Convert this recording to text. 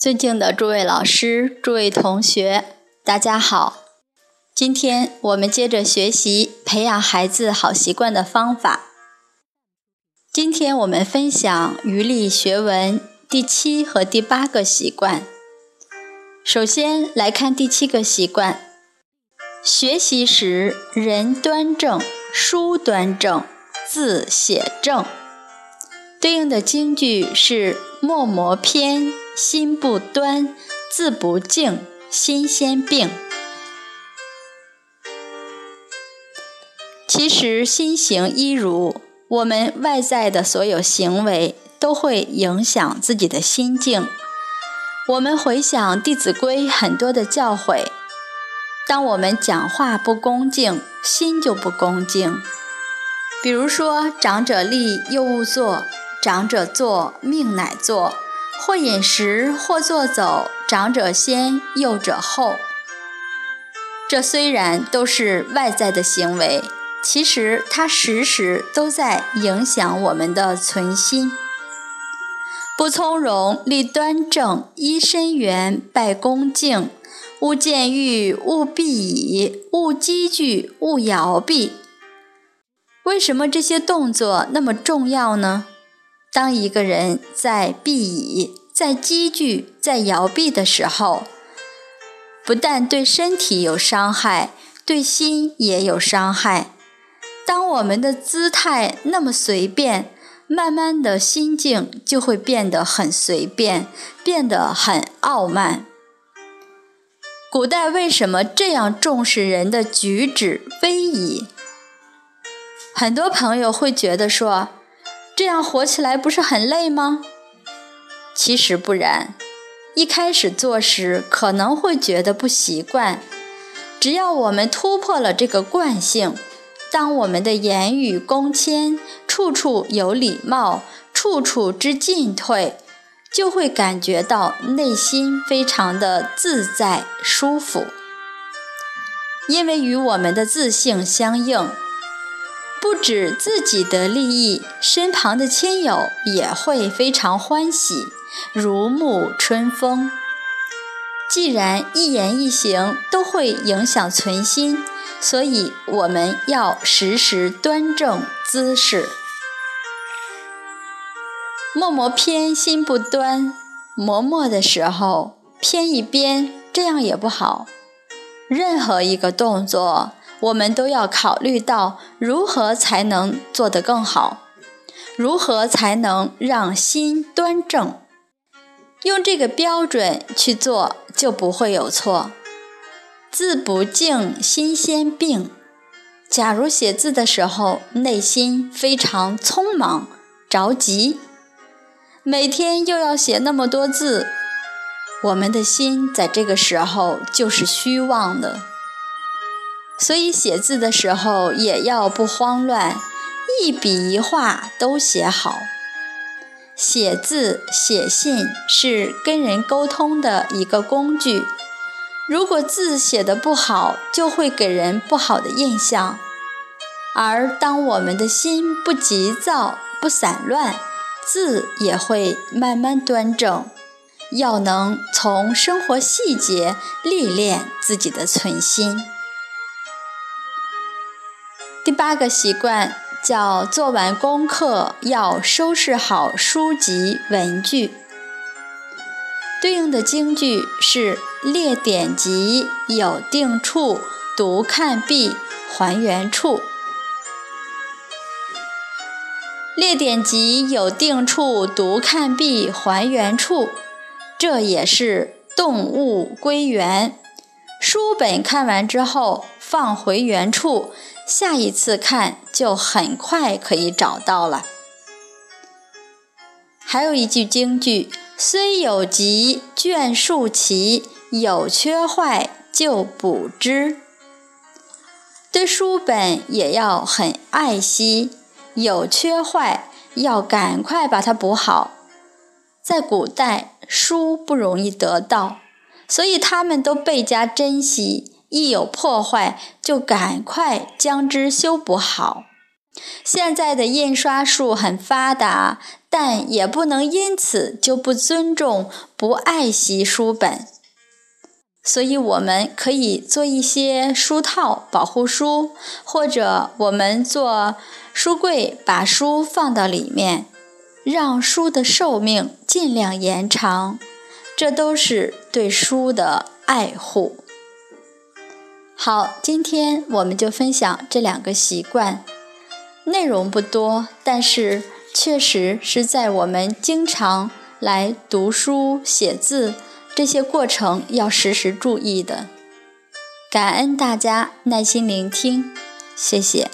尊敬的诸位老师、诸位同学，大家好。今天我们接着学习培养孩子好习惯的方法。今天我们分享余力学文第七和第八个习惯。首先来看第七个习惯：学习时人端正，书端正，字写正。对应的京剧是“墨磨篇，心不端，字不净，心先病”。其实心行一如，我们外在的所有行为都会影响自己的心境。我们回想《弟子规》很多的教诲，当我们讲话不恭敬，心就不恭敬。比如说“长者立，幼勿坐”。长者坐，命乃坐；或饮食，或坐走。长者先，幼者后。这虽然都是外在的行为，其实它时时都在影响我们的存心。不从容，立端正，揖深圆，拜恭敬。勿见欲，勿避倚，勿积聚，勿摇臂。为什么这些动作那么重要呢？当一个人在避倚、在积聚、在摇臂的时候，不但对身体有伤害，对心也有伤害。当我们的姿态那么随便，慢慢的心境就会变得很随便，变得很傲慢。古代为什么这样重视人的举止威仪？很多朋友会觉得说。这样活起来不是很累吗？其实不然，一开始做时可能会觉得不习惯。只要我们突破了这个惯性，当我们的言语恭谦，处处有礼貌，处处知进退，就会感觉到内心非常的自在舒服，因为与我们的自性相应。不止自己的利益，身旁的亲友也会非常欢喜，如沐春风。既然一言一行都会影响存心，所以我们要时时端正姿势。默默偏心不端，磨墨的时候偏一边，这样也不好。任何一个动作。我们都要考虑到如何才能做得更好，如何才能让心端正，用这个标准去做就不会有错。字不静，心先病。假如写字的时候内心非常匆忙着急，每天又要写那么多字，我们的心在这个时候就是虚妄的。所以写字的时候也要不慌乱，一笔一画都写好。写字写信是跟人沟通的一个工具，如果字写得不好，就会给人不好的印象。而当我们的心不急躁、不散乱，字也会慢慢端正。要能从生活细节历练自己的存心。第八个习惯叫做完功课要收拾好书籍文具。对应的京剧是列典籍有定处，读看毕还原处。列典籍有定处，读看毕还原处，这也是动物归原。书本看完之后放回原处。下一次看就很快可以找到了。还有一句京剧：“虽有疾卷数齐，有缺坏就补之。”对书本也要很爱惜，有缺坏要赶快把它补好。在古代，书不容易得到，所以他们都倍加珍惜。一有破坏，就赶快将之修补好。现在的印刷术很发达，但也不能因此就不尊重、不爱惜书本。所以，我们可以做一些书套保护书，或者我们做书柜，把书放到里面，让书的寿命尽量延长。这都是对书的爱护。好，今天我们就分享这两个习惯，内容不多，但是确实是在我们经常来读书写字。这些过程要时时注意的。感恩大家耐心聆听，谢谢。